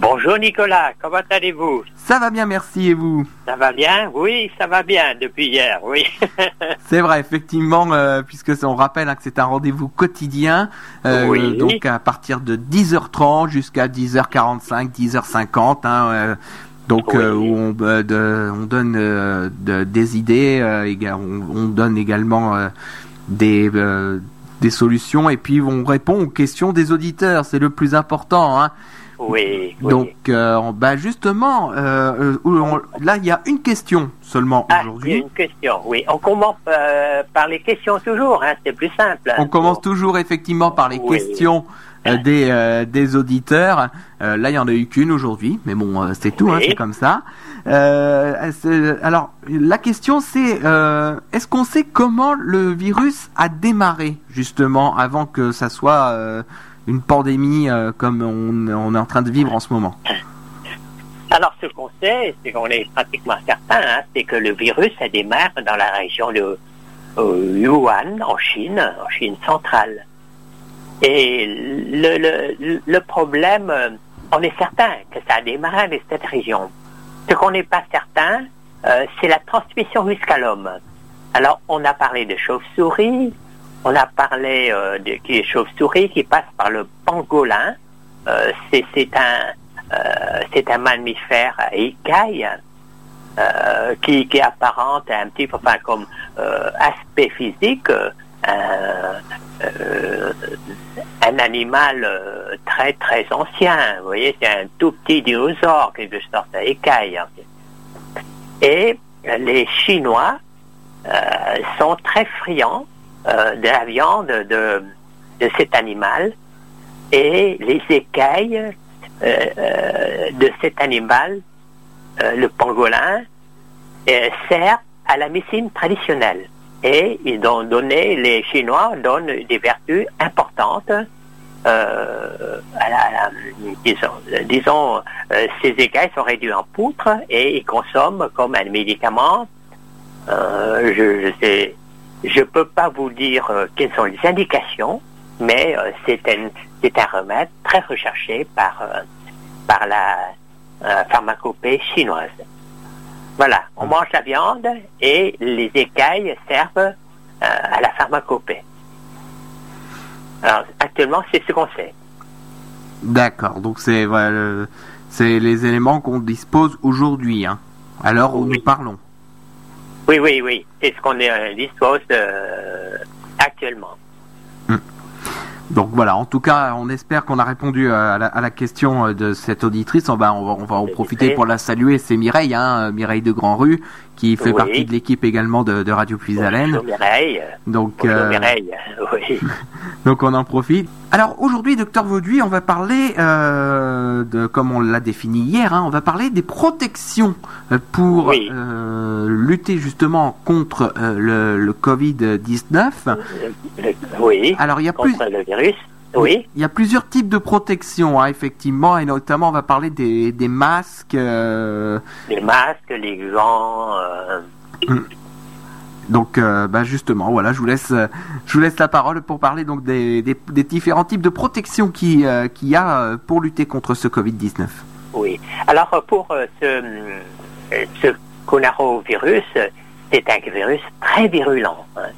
Bonjour Nicolas, comment allez-vous? Ça va bien, merci, et vous? Ça va bien? Oui, ça va bien depuis hier, oui. c'est vrai, effectivement, euh, puisque on rappelle hein, que c'est un rendez-vous quotidien, euh, Oui. donc à partir de 10h30 jusqu'à 10h45, 10h50. Hein, euh, donc Oui. euh, où on, euh, de- on donne euh, de- des idées, on, on donne également des, des solutions et puis on répond aux questions des auditeurs, c'est le plus important. Hein. Oui, oui. Donc, euh, bah justement, euh, euh, on- là il y a une question seulement ah, aujourd'hui. une question, oui. On commence euh, par les questions toujours, hein, c'est plus simple. On commence toujours effectivement par les Oui. questions des, des auditeurs. Là, il y en a eu qu'une aujourd'hui, mais bon, c'est tout, hein, c'est comme ça. Alors, la question c'est, est-ce qu'on sait comment le virus a démarré justement avant que ça soit une pandémie euh, comme on, est en train de vivre en ce moment Alors, ce qu'on sait, c'est qu'on est pratiquement certain, hein, c'est que le virus a démarre dans la région de euh, Yuan, en Chine, en Chine centrale. Et le, problème, euh, on est certain que ça a démarré de cette région. Ce qu'on n'est pas certain, c'est la transmission jusqu'à l'homme. Alors, on a parlé de chauve-souris, on a parlé euh, de qui est chauve-souris qui passe par le pangolin. Euh, c'est un euh, un mammifère à écailles euh, qui, qui apparente un petit peu enfin, comme aspect physique un, animal très très ancien. Vous voyez, c'est un tout petit dinosaure quelque sorte à écailles. hein. Et les Chinois sont très friands euh, de la viande de, de cet animal et les écailles euh, euh, de cet animal, le pangolin, sert à la médecine traditionnelle. Et ils ont donné, les Chinois donnent des vertus importantes à la, disons, disons ces écailles sont réduites en poutre et ils consomment comme un médicament. Je sais, je peux pas vous dire euh, quelles sont les indications, mais euh, c'est un remède très recherché par euh, par la pharmacopée chinoise. Voilà, on mange la viande et les écailles servent à la pharmacopée. Alors actuellement, c'est ce qu'on sait. D'accord, donc c'est voilà, les éléments qu'on dispose aujourd'hui, hein, à l'heure où Oui. nous parlons. Oui, oui, oui, c'est ce qu'on est, euh, dispose euh, actuellement. Donc voilà, en tout cas, on espère qu'on a répondu à la, à la question euh, de cette auditrice. On va, on va, on va en profiter pour la saluer. C'est Mireille, hein, Mireille de Grand Rue, qui fait Oui. partie de l'équipe également de, de Radio Puisalène. Bonjour Mireille. Donc, Bonjour euh, Mireille. Oui. donc on en profite. Alors aujourd'hui, docteur Vauduit, on va parler euh, de, comme on l'a défini hier, hein, on va parler des protections euh, pour Oui. euh, lutter justement contre euh, le, le Covid-19. Le- oui. Alors il y a plus, Contre le virus. Oui. Il y a plusieurs types de protections, hein, effectivement, et notamment on va parler des, des masques. euh, Les masques, les gants. euh, donc, euh, bah justement, voilà, je vous laisse, je vous laisse la parole pour parler donc des, des, des différents types de protections qui qu'il y a pour lutter contre ce Covid 19. Oui. Alors pour ce, ce coronavirus, c'est un virus très virulent. hein.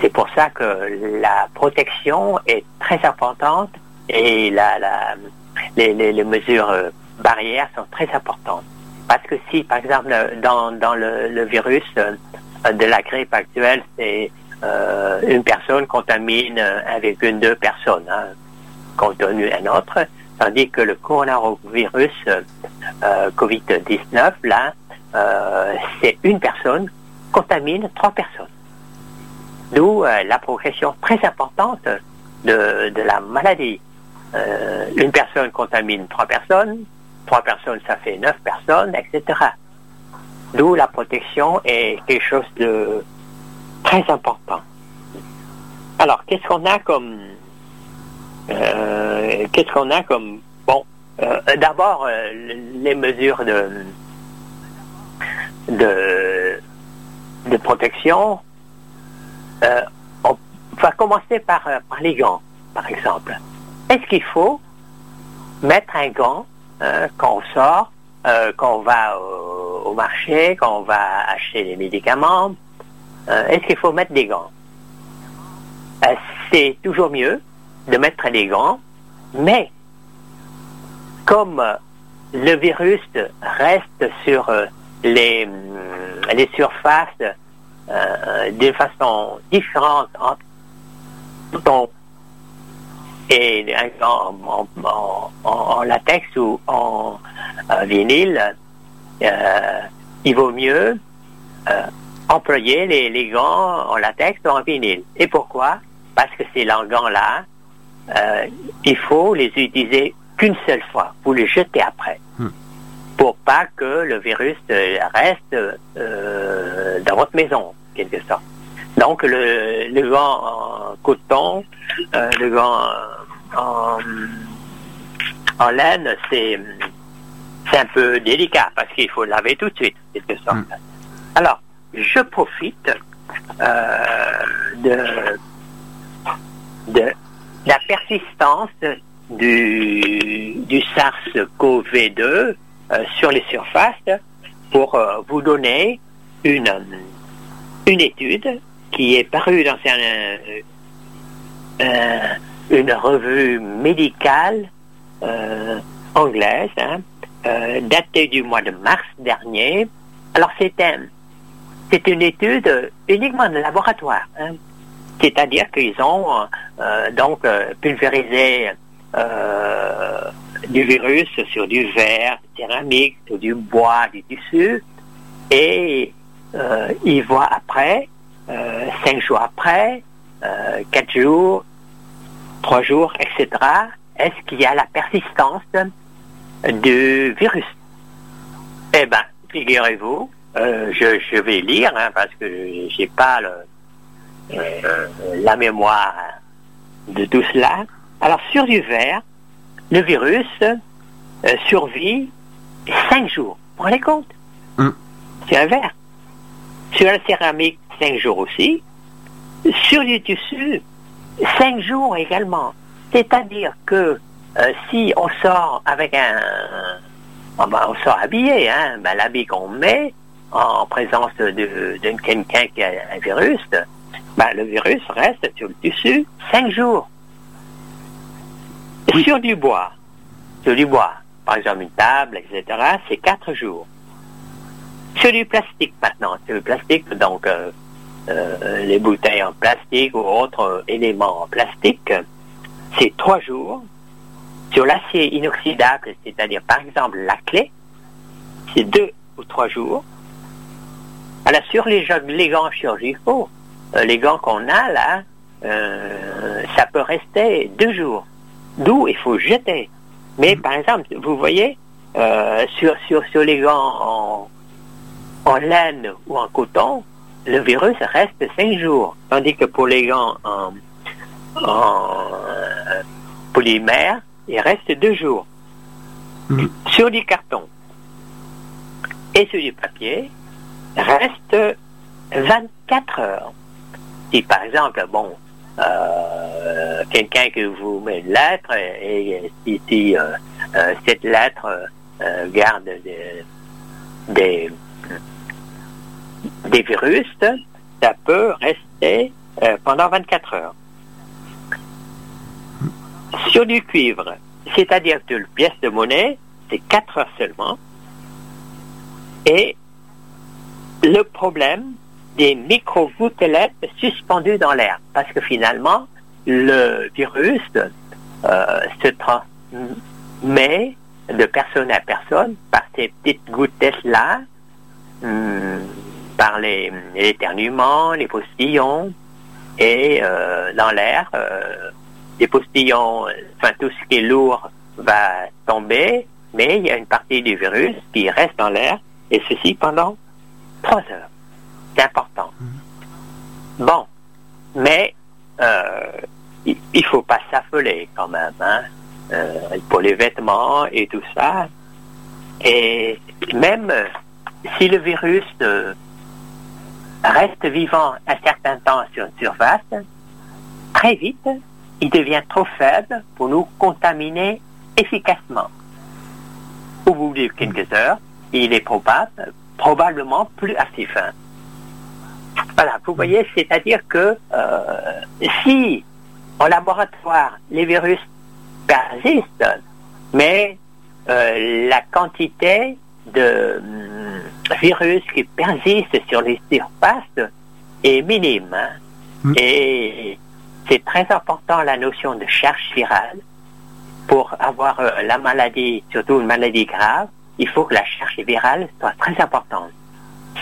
C'est pour ça que la protection est très importante et les, mesures euh, barrières sont très importantes. Parce que si, par exemple, dans, le, virus euh, de la grippe actuelle, c'est euh, une personne contamine euh, 1,2 personnes, hein, contenu un autre, tandis que le coronavirus euh, euh, Covid-19, là, c'est une personne contamine trois personnes. D'où euh, la progression très importante de, la maladie. Euh, une personne contamine trois personnes, trois personnes ça fait neuf personnes, etc. D'où la protection est quelque chose de très important. Alors, qu'est-ce qu'on a comme euh, qu'est-ce qu'on a comme bon d'abord les mesures de de de protection euh, on va commencer par, euh, par les gants par exemple. Est-ce qu'il faut mettre un gant euh, quand on sort, quand on va au, marché, quand on va acheter des médicaments, est-ce qu'il faut mettre des gants? C'est toujours mieux de mettre des gants, mais comme le virus reste sur les, les surfaces euh, d'une façon différente entre ton et en, en- en- latex ou en euh, vinyle, euh, il vaut mieux employer les, les gants en latex ou en vinyle. Et pourquoi? Parce que ces gants-là, il faut les utiliser qu'une seule fois. Vous les jetez après. Hmm. Pour pas que le virus euh, reste euh, dans votre maison, en quelque sorte. Donc le, le gant en coton, euh, le gant en, en laine, c'est c'est un peu délicat parce qu'il faut le laver tout de suite, en quelque sorte. Mm. Alors, je profite euh, de, de la persistance du, du SARS-CoV-2 euh, sur les surfaces pour euh, vous donner une, une étude qui est parue dans euh, euh, une revue médicale euh, anglaise, hein, euh, datée du mois de mars dernier. Alors c'est un, c'est une étude uniquement de laboratoire. hein. C'est-à-dire qu'ils ont euh, donc euh, pulvérisé euh, du virus sur du verre, céramique, sur du bois, du tissu, et euh, voient après, euh, cinq jours après, euh, quatre jours, trois jours, etc., est-ce qu'il y a la persistance du virus? Eh bien, figurez-vous, euh, je, je vais lire, hein, parce que j'ai pas le, euh, la mémoire de tout cela. Alors, sur du verre, le virus euh, survit cinq jours. Vous vous rendez compte? Mm. Sur un verre. Sur la céramique, cinq jours aussi. Sur du tissu, cinq jours également. C'est-à-dire que euh, si on sort avec un... ah ben, on sort habillé, hein, ben, l'habit qu'on met en présence de, de quelqu'un qui a un virus, ben, le virus reste sur le tissu cinq jours. Sur du bois, sur du bois, par exemple une table, etc., c'est quatre jours. Sur du plastique maintenant, sur le plastique, donc euh, euh, les bouteilles en plastique ou autres euh, éléments en plastique, c'est trois jours. Sur l'acier inoxydable, c'est-à-dire par exemple la clé, c'est deux ou trois jours. Alors sur les, les gants chirurgicaux, les gants qu'on a là, ça peut rester deux jours. D'où il faut jeter. Mais par exemple, vous voyez, euh, sur, sur, sur les gants en, en laine ou en coton, le virus reste cinq jours. Tandis que pour les gants en, en euh, polymère, il reste deux jours. Mhm. Sur du carton et sur du papier, reste 24 heures. Si par exemple, bon, euh, quelqu'un qui vous met une lettre et, si, euh, euh, cette lettre garde des, des, virus, ça peut rester pendant 24 heures. Sur du cuivre, c'est-à-dire que le pièce de monnaie, c'est 4 heures seulement. Et le problème des micro-gouttelettes suspendues dans l'air, parce que finalement, le virus euh, se transmet de personne à personne par ces petites gouttelettes-là, hum, par les éternuements, les postillons, et euh, dans l'air, euh, les postillons, enfin tout ce qui est lourd va tomber, mais il y a une partie du virus qui reste dans l'air, et ceci pendant trois heures. Important. Bon, mais euh, il, il faut pas s'affoler quand même, hein, euh, pour les vêtements et tout ça. Et même euh, si le virus reste vivant un certain temps sur une surface, très vite, il devient trop faible pour nous contaminer efficacement. au bout de quelques heures, il est probable, probablement plus actif. hein. Voilà, vous voyez, c'est-à-dire que euh, si en laboratoire les virus persistent, mais euh, la quantité de hum, virus qui persistent sur les surfaces est minime. hein. Mm. Et c'est très important la notion de charge virale. Pour avoir euh, la maladie, surtout une maladie grave, il faut que la charge virale soit très importante.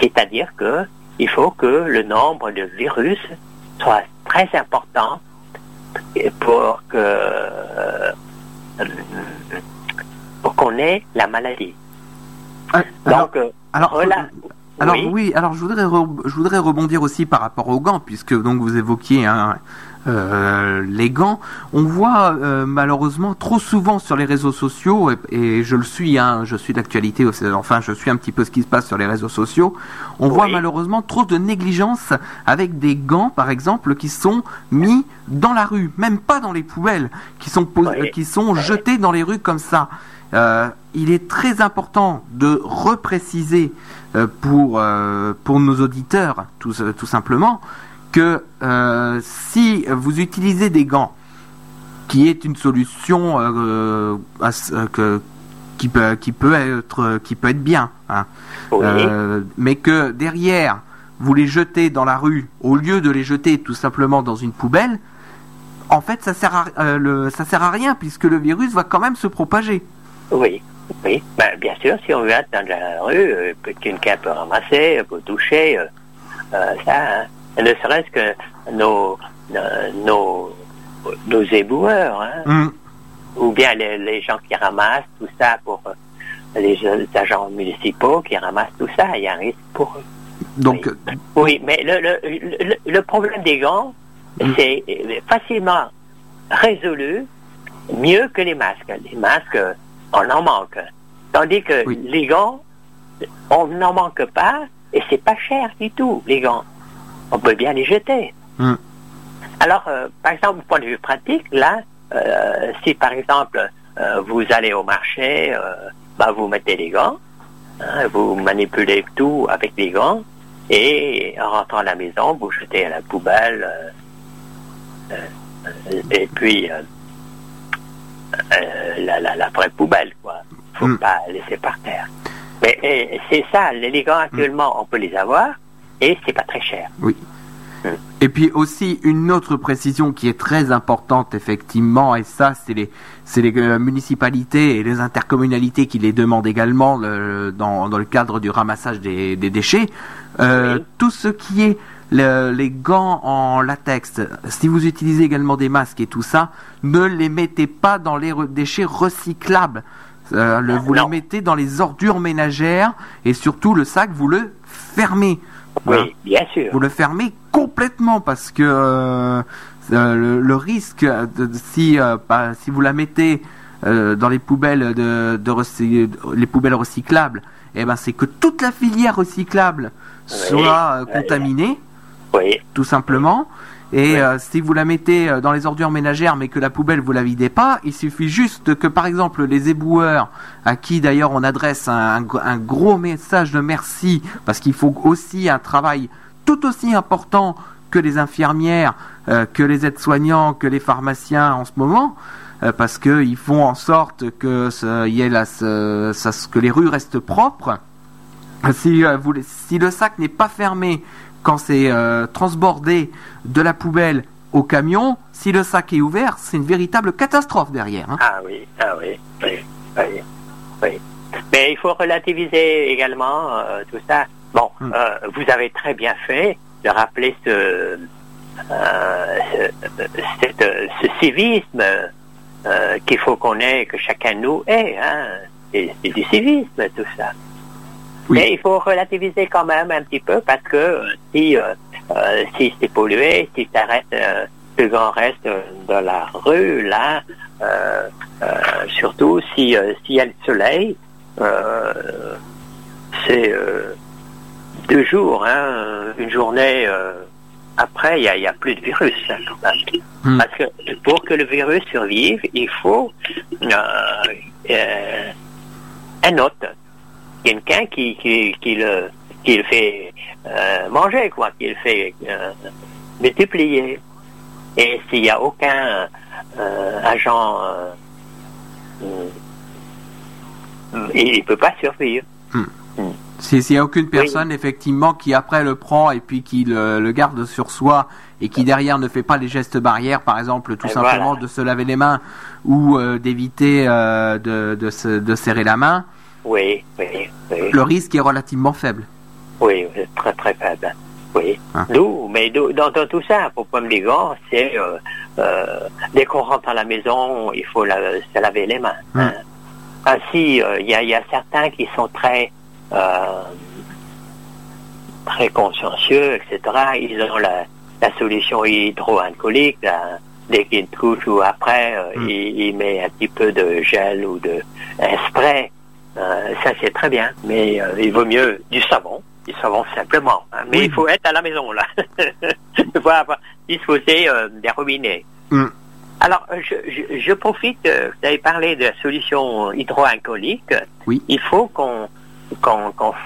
C'est-à-dire que il faut que le nombre de virus soit très important pour que euh, pour qu'on ait la maladie. Euh, alors, Donc, euh, alors, voilà. Alors Oui. oui. alors je voudrais, re- je voudrais rebondir aussi par rapport aux gants, puisque donc vous évoquiez hein, euh, les gants. On voit euh, malheureusement trop souvent sur les réseaux sociaux, et, et je le suis, hein, je suis d'actualité, enfin je suis un petit peu ce qui se passe sur les réseaux sociaux. On voit malheureusement trop de négligence avec des gants, par exemple, qui sont mis dans la rue, même pas dans les poubelles, qui sont, Oui. qui sont jetés dans les rues comme ça. Euh, il est très important de repréciser pour, euh, pour nos auditeurs, tout, tout simplement, que euh, si vous utilisez des gants, qui est une solution euh, euh, que, qui, peut, qui, peut être, qui peut être bien, hein, Oui. euh, mais que derrière, vous les jetez dans la rue, au lieu de les jeter tout simplement dans une poubelle, en fait, ça sert à, euh, le, ça sert à rien, puisque le virus va quand même se propager. Oui, oui. Ben, bien sûr, si on va dans la rue, euh, que quelqu'un peut ramasser, peut toucher, euh, euh, ça, hein. ne serait-ce que nos, euh, nos, nos éboueurs, hein, Hum, ou bien les, les gens qui ramassent tout ça pour euh, les, les agents municipaux qui ramassent tout ça, il y a un risque pour eux. Donc, Oui. Oui, mais le, le, le, le problème des gants, Mm. c'est euh, facilement résolu mieux que les masques. Les masques, euh, on en manque. Tandis que Oui. les gants, on n'en manque pas et c'est pas cher du tout, les gants. On peut bien les jeter. Mm. Alors, euh, par exemple, du point de vue pratique, là, euh, si par exemple euh, vous allez au marché, bah, vous mettez les gants, hein, vous manipulez tout avec les gants, et en rentrant à la maison, vous jetez à la poubelle, et puis la, la, la vraie poubelle, quoi. Faut Mm. pas laisser par terre. Mais et c'est ça, les les gants actuellement, on peut les avoir, et c'est pas très cher. Et puis aussi une autre précision qui est très importante effectivement, et ça c'est les c'est les euh, municipalités et les intercommunalités qui les demandent également le- dans, dans le cadre du ramassage des, des déchets. Euh, Oui. Tout ce qui est le- les gants en latex, si vous utilisez également des masques et tout ça, ne les mettez pas dans les re- déchets recyclables. Euh, le- vous Non. les mettez dans les ordures ménagères et surtout le sac vous le fermez. Oui, Hein bien sûr. vous le fermez complètement parce que euh, euh, le, le risque de, si euh, vous la mettez euh, dans les poubelles de, de les poubelles recyclables, eh ben c'est que toute la filière recyclable soit euh, oui. contaminée Oui, tout simplement. Et Oui. euh, si vous la mettez euh, dans les ordures ménagères, mais que la poubelle vous la videz pas, il suffit juste que, par exemple, les éboueurs, à qui d'ailleurs on adresse un, un gr- un gros message de merci, parce qu'il faut aussi un travail tout aussi important que les infirmières, euh, que les aides-soignants, que les pharmaciens en ce moment, euh, parce qu'ils font en sorte que ce- y ait la, ce- ça- que les rues restent propres. Si, euh, vous- si le sac n'est pas fermé quand c'est euh, transbordé de la poubelle au camion, si le sac est ouvert, c'est une véritable catastrophe derrière. hein. Ah oui, ah oui, oui, oui, oui. Mais il faut relativiser également euh, tout ça. Bon, euh, vous avez très bien fait de rappeler ce, ce, cette- ce civisme qu'il faut qu'on ait, que chacun de nous ait. Hein. C'est du civisme tout ça. Oui. Mais il faut relativiser quand même un petit peu parce que euh, si, euh, euh, si c'est pollué, si ça reste, euh, reste de la rue, là, euh, surtout si euh, s'il y a le soleil, c'est deux jours, hein, une journée après, il n'y a, il y a plus de virus. Hmm. Parce que pour que le virus survive, il faut un autre, quelqu'un qui, qui, qui, le, qui le fait euh, manger, quoi, qui le fait euh, multiplier. Et s'il n'y a aucun euh, agent, euh, il ne peut pas survivre. S'il n'y a aucune personne, effectivement, qui après le prend et puis qui le, le garde sur soi et qui derrière ne fait pas les gestes barrières, par exemple, tout Et simplement voilà. de se laver les mains ou euh, d'éviter euh, de, de, se- de serrer la main, Oui, oui, oui. le risque est relativement faible. Oui, très très faible. Oui. Hein. D'où, mais d'où- dans, dans tout ça, pour prendre les gants, c'est euh, euh, dès qu'on rentre à la maison, il faut la- se laver les mains. Hein. hein. Ainsi, euh, il y, a, il y a certains qui sont très euh, très consciencieux, etc. Ils ont la, la solution hydroalcoolique. Dès qu'ils touchent ou après, euh, Mm. ils, ils mettent un petit peu de gel ou de un spray. Euh, ça, c'est très bien. Mais euh, il vaut mieux du savon. Du savon simplement. hein. Mais Oui. il faut être à la maison, là. il faut avoir disposer euh, des robinets. Mm. Alors, je, je, je profite, vous avez parlé de la solution hydroalcoolique. Oui. Il faut qu'on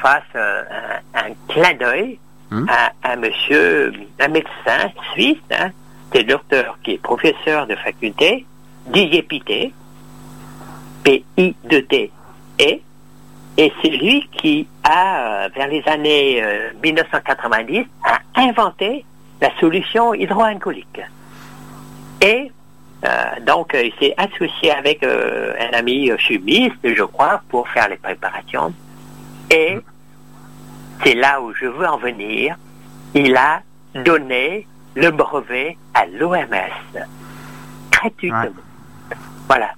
fasse un, un clin d'œil Mm. à un monsieur, un médecin suisse, hein, c'est le docteur qui est professeur de faculté, Didier Pité, P-I-D-T, et et c'est lui qui a, euh, vers les années euh, 1990, a inventé la solution hydroalcoolique. Et euh, donc, euh, il s'est associé avec euh, un ami euh, chimiste, je crois, pour faire les préparations. Et c'est là où je veux en venir. Il a donné le brevet à l'OMS gratuitement. Ouais. Voilà.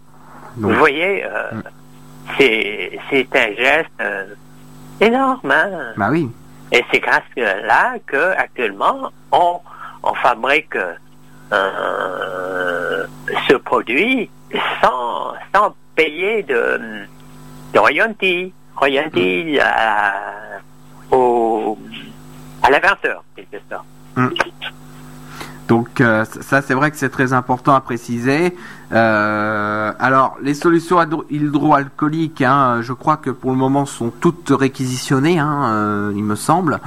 Donc, Vous voyez, euh, Mm. C'est un geste euh, énorme. Hein? bah oui. Et c'est grâce à là que actuellement on, on fabrique euh, ce produit sans, sans payer de, de royalty, royalty à, au, à l'inventeur, quelque sorte. Donc euh, ça c'est vrai que c'est très important à préciser. Euh, alors les solutions hydro- hydroalcooliques, hein, je crois que pour le moment sont toutes réquisitionnées, hein, euh, il me semble,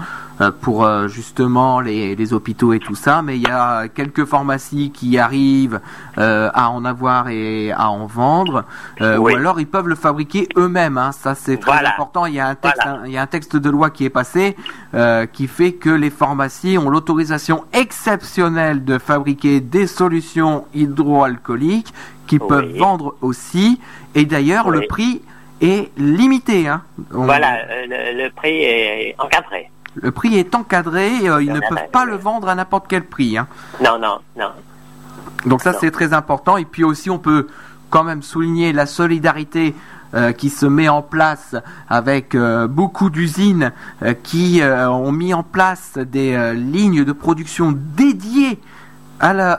pour euh, justement les, les hôpitaux et tout ça. Mais il y a quelques pharmacies qui arrivent euh, à en avoir et à en vendre, euh, Oui. ou alors ils peuvent le fabriquer eux-mêmes. Hein, ça c'est très Voilà. important. Il y a un texte, Voilà. il y a un texte de loi qui est passé euh, qui fait que les pharmacies ont l'autorisation exceptionnelle de fabriquer des solutions hydroalcooliques qui Oui. peuvent vendre aussi. Et d'ailleurs, Oui. le prix est limité. Hein. On- Voilà, euh, le, le prix est encadré. Le prix est encadré. euh, ils ne peuvent pas le vendre à n'importe quel prix. Hein. Non, non, non. Donc ça c'est très important et puis aussi on peut quand même souligner la solidarité euh, qui se met en place avec euh, beaucoup d'usines euh, qui ont mis en place des lignes de production dédiées à, la,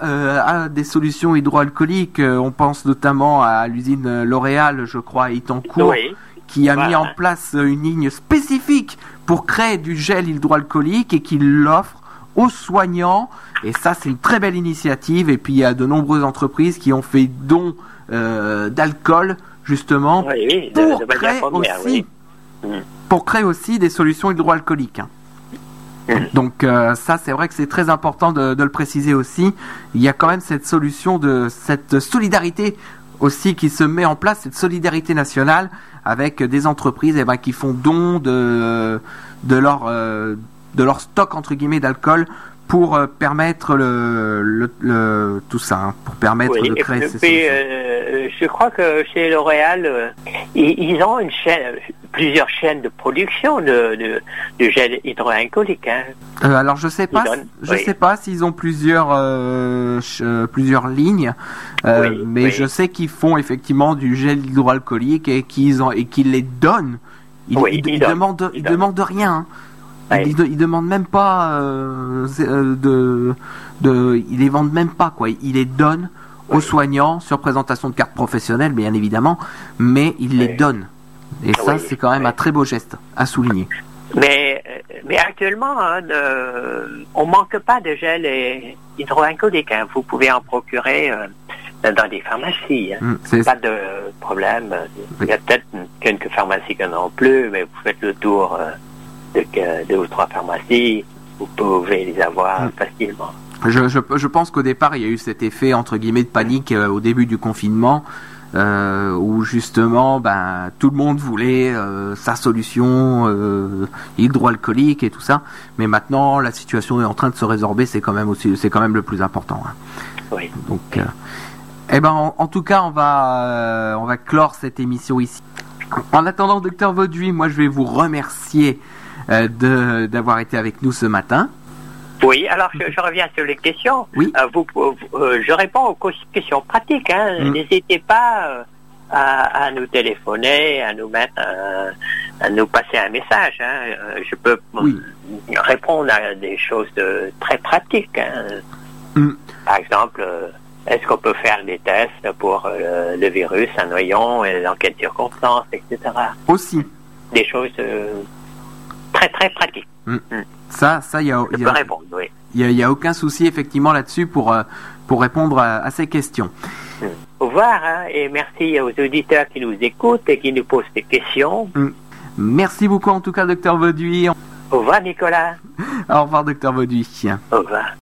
à des solutions hydroalcooliques. On pense notamment à l'usine L'Oréal, je crois, à Itancourt, Oui, qui a mis en place une ligne spécifique pour créer du gel hydroalcoolique et qui l'offre aux soignants. Et ça, c'est une très belle initiative. Et puis, il y a de nombreuses entreprises qui ont fait don euh, d'alcool, justement, oui, oui, de, pour, de créer première, aussi, oui. Mm. pour créer aussi des solutions hydroalcooliques. hein. Mm. Donc euh, ça, c'est vrai que c'est très important de, de le préciser aussi. Il y a quand même cette solution de cette solidarité aussi qui se met en place, cette solidarité nationale avec des entreprises eh ben, qui font don de, de, leur, euh, de leur stock entre guillemets d'alcool pour euh, permettre le, le, le- tout ça, hein, pour permettre Oui, de et créer puis, ces euh, je crois que chez L'Oréal, euh, ils, ils ont une chaîne, plusieurs chaînes de production de, de, de gel hydroalcoolique. Hein. Euh, alors je sais pas, donnent, je oui. sais pas s'ils ont plusieurs plusieurs lignes, Oui, mais je sais qu'ils font effectivement du gel hydroalcoolique et qu'ils en et qu'ils les donnent. Ils, donnent, demandent ils demandent rien. hein. Ils, ils demandent même pas euh, euh, de de ils les vendent même pas quoi. Ils les donnent aux soignants sur présentation de carte professionnelle bien évidemment, mais ils les donnent. Et ça c'est quand même un très beau geste à souligner. Mais, euh, mais actuellement, hein, de- on manque pas de gel et- hydroalcoolique. Hein. Vous pouvez en procurer euh, dans des pharmacies. hein. Mm, c'est- Pas de problème. Il y a peut-être quelques pharmacies qui n'en ont plus, mais vous faites le tour euh, de deux ou trois pharmacies, vous pouvez les avoir Mm. facilement. Je, je, je pense qu'au départ, il y a eu cet effet entre guillemets de panique euh, au début du confinement, euh, où justement, ben, tout le monde voulait euh, sa solution euh, hydroalcoolique et tout ça. Mais maintenant, la situation est en train de se résorber. C'est quand même aussi, c'est quand même le plus important. hein. Oui. Donc, eh ben, en, en tout cas, on va, on va clore cette émission ici. En attendant, docteur Vauduit, moi, je vais vous remercier de d'avoir été avec nous ce matin. Oui, alors je, je reviens sur les questions. Oui. Euh, vous, vous- euh, je réponds aux questions pratiques. hein. Mm. N'hésitez pas euh, à, à nous téléphoner, à nous mettre, à nous passer un message. hein. Euh, Je peux Oui. euh, répondre à des choses de- très pratiques. hein. Mm. Par exemple, euh, est-ce qu'on peut faire des tests pour euh, le virus, un noyon, et dans quelles circonstances, etc. Aussi, Des choses très très pratiques. ça, ça, il y a, y a- répondre, oui. Y a aucun souci effectivement là-dessus pour, euh, pour répondre à, à ces questions. Au revoir hein, et merci aux auditeurs qui nous écoutent et qui nous posent des questions. Merci beaucoup en tout cas, docteur Vauduit. Au revoir Nicolas. Au revoir, docteur Vauduit. Au revoir.